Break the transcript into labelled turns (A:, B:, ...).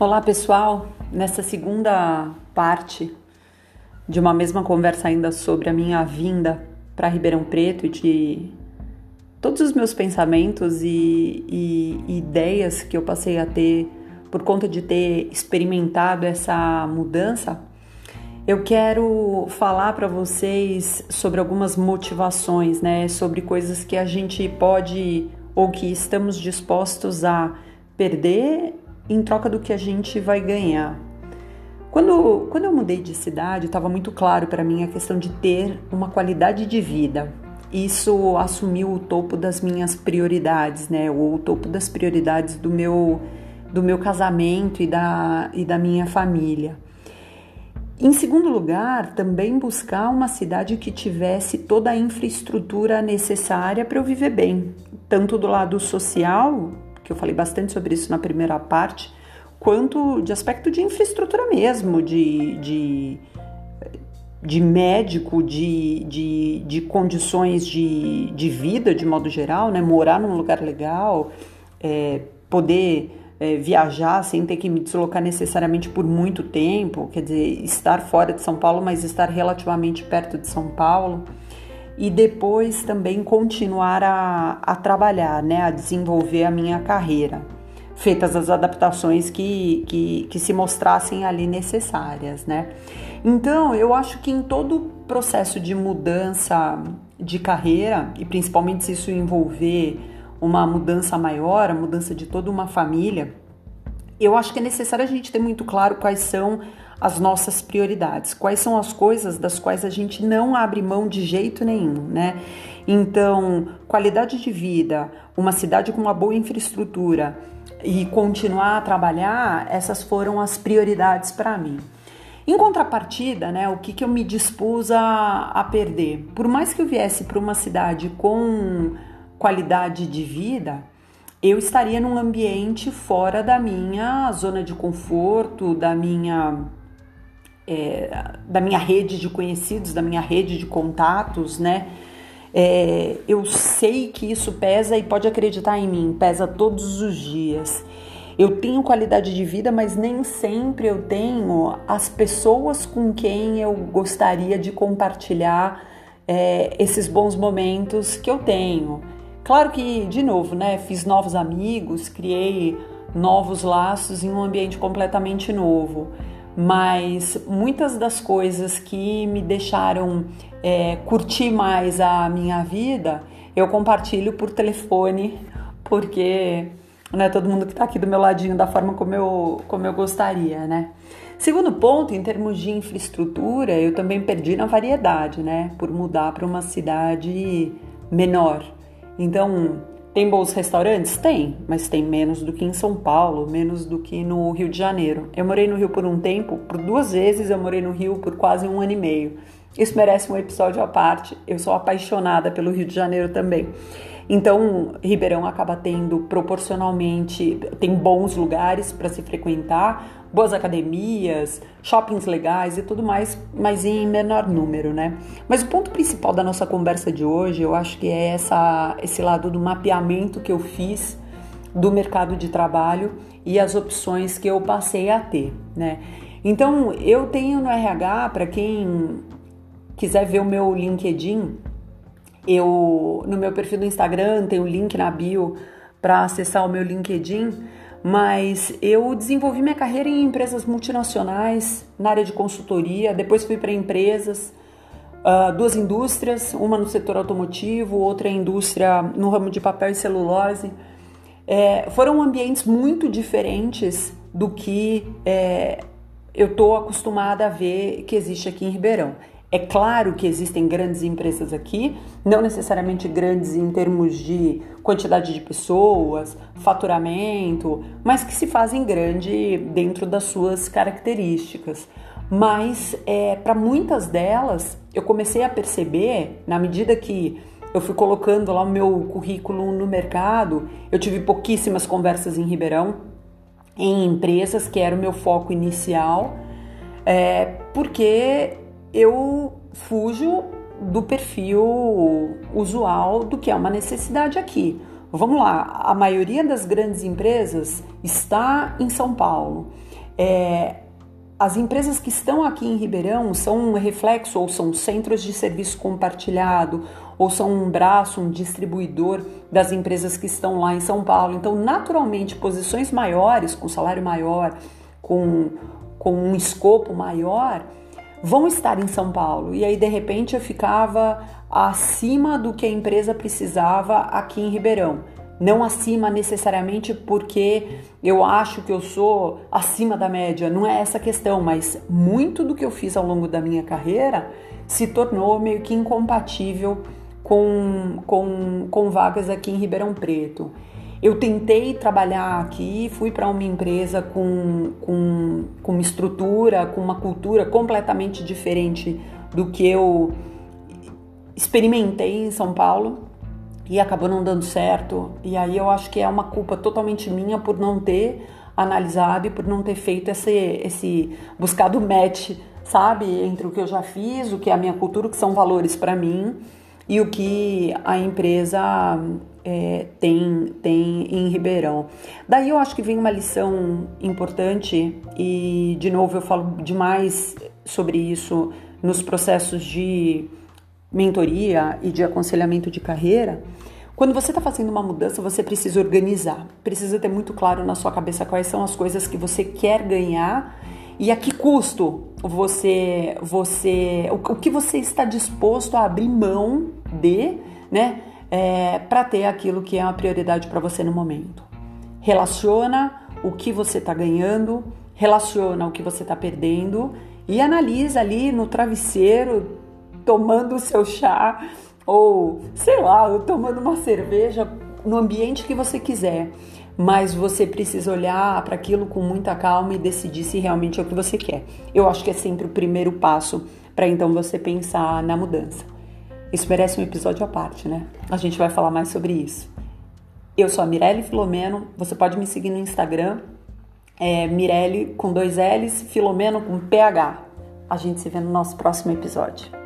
A: Olá pessoal, nessa segunda parte de uma mesma conversa ainda sobre a minha vinda para Ribeirão Preto e de todos os meus pensamentos e, e, ideias que eu passei a ter por conta de ter experimentado essa mudança, eu quero falar para vocês sobre algumas motivações, né? Sobre coisas que a gente pode ou que estamos dispostos a perder em troca do que a gente vai ganhar. Quando, quando eu mudei de cidade, estava muito claro para mim a questão de ter uma qualidade de vida. Isso assumiu o topo das minhas prioridades, né? Ou o topo das prioridades do meu, do meu casamento e da, e da minha família. Em segundo lugar, também buscar uma cidade que tivesse toda a infraestrutura necessária para eu viver bem, tanto do lado social que eu falei bastante sobre isso na primeira parte, quanto de aspecto de infraestrutura mesmo, de, de, de médico, de, de, de condições de, de vida de modo geral, né? morar num lugar legal, é, poder é, viajar sem ter que me deslocar necessariamente por muito tempo, quer dizer, estar fora de São Paulo, mas estar relativamente perto de São Paulo e depois também continuar a, a trabalhar, né, a desenvolver a minha carreira, feitas as adaptações que, que, que se mostrassem ali necessárias, né. Então, eu acho que em todo o processo de mudança de carreira, e principalmente se isso envolver uma mudança maior, a mudança de toda uma família, eu acho que é necessário a gente ter muito claro quais são as nossas prioridades, quais são as coisas das quais a gente não abre mão de jeito nenhum, né? Então, qualidade de vida, uma cidade com uma boa infraestrutura e continuar a trabalhar, essas foram as prioridades para mim. Em contrapartida, né, o que, que eu me dispus a, a perder? Por mais que eu viesse para uma cidade com qualidade de vida, eu estaria num ambiente fora da minha zona de conforto, da minha é, da minha rede de conhecidos, da minha rede de contatos, né? É, eu sei que isso pesa e pode acreditar em mim, pesa todos os dias. Eu tenho qualidade de vida, mas nem sempre eu tenho as pessoas com quem eu gostaria de compartilhar é, esses bons momentos que eu tenho. Claro que, de novo, né, fiz novos amigos, criei novos laços em um ambiente completamente novo mas muitas das coisas que me deixaram é, curtir mais a minha vida eu compartilho por telefone, porque não é todo mundo que está aqui do meu ladinho da forma como eu, como eu gostaria, né? Segundo ponto, em termos de infraestrutura, eu também perdi na variedade, né? Por mudar para uma cidade menor. Então, tem bons restaurantes? Tem, mas tem menos do que em São Paulo, menos do que no Rio de Janeiro. Eu morei no Rio por um tempo, por duas vezes eu morei no Rio por quase um ano e meio. Isso merece um episódio à parte. Eu sou apaixonada pelo Rio de Janeiro também. Então, Ribeirão acaba tendo proporcionalmente, tem bons lugares para se frequentar, boas academias, shoppings legais e tudo mais, mas em menor número, né? Mas o ponto principal da nossa conversa de hoje, eu acho que é essa, esse lado do mapeamento que eu fiz do mercado de trabalho e as opções que eu passei a ter, né? Então, eu tenho no RH, para quem quiser ver o meu LinkedIn, eu no meu perfil do Instagram tem o um link na bio para acessar o meu LinkedIn mas eu desenvolvi minha carreira em empresas multinacionais, na área de consultoria, depois fui para empresas, uh, duas indústrias, uma no setor automotivo, outra indústria no ramo de papel e celulose. É, foram ambientes muito diferentes do que é, eu estou acostumada a ver que existe aqui em Ribeirão. É claro que existem grandes empresas aqui, não necessariamente grandes em termos de quantidade de pessoas, faturamento, mas que se fazem grande dentro das suas características. Mas é, para muitas delas, eu comecei a perceber, na medida que eu fui colocando lá o meu currículo no mercado, eu tive pouquíssimas conversas em Ribeirão, em empresas, que era o meu foco inicial, é, porque eu fujo do perfil usual do que é uma necessidade aqui. Vamos lá, a maioria das grandes empresas está em São Paulo. É, as empresas que estão aqui em Ribeirão são um reflexo ou são centros de serviço compartilhado ou são um braço, um distribuidor das empresas que estão lá em São Paulo. Então, naturalmente, posições maiores, com salário maior, com, com um escopo maior, vão estar em São Paulo. E aí, de repente, eu ficava acima do que a empresa precisava aqui em Ribeirão. Não acima necessariamente porque eu acho que eu sou acima da média, não é essa a questão, mas muito do que eu fiz ao longo da minha carreira se tornou meio que incompatível com, com, com vagas aqui em Ribeirão Preto. Eu tentei trabalhar aqui, fui para uma empresa com, com, com uma estrutura, com uma cultura completamente diferente do que eu experimentei em São Paulo e acabou não dando certo. E aí eu acho que é uma culpa totalmente minha por não ter analisado e por não ter feito esse, esse buscado match, sabe, entre o que eu já fiz, o que é a minha cultura, o que são valores para mim e o que a empresa é, tem, tem em Ribeirão. Daí eu acho que vem uma lição importante e, de novo, eu falo demais sobre isso nos processos de mentoria e de aconselhamento de carreira. Quando você está fazendo uma mudança, você precisa organizar, precisa ter muito claro na sua cabeça quais são as coisas que você quer ganhar e a que custo você você o, o que você está disposto a abrir mão de, né, é, para ter aquilo que é uma prioridade para você no momento. Relaciona o que você está ganhando, relaciona o que você está perdendo e analisa ali no travesseiro, tomando o seu chá ou sei lá, tomando uma cerveja no ambiente que você quiser mas você precisa olhar para aquilo com muita calma e decidir se realmente é o que você quer. Eu acho que é sempre o primeiro passo para então você pensar na mudança. Isso merece um episódio à parte, né? A gente vai falar mais sobre isso. Eu sou a Mirelle Filomeno, você pode me seguir no Instagram, é Mirelle com dois L's, Filomeno com PH. A gente se vê no nosso próximo episódio.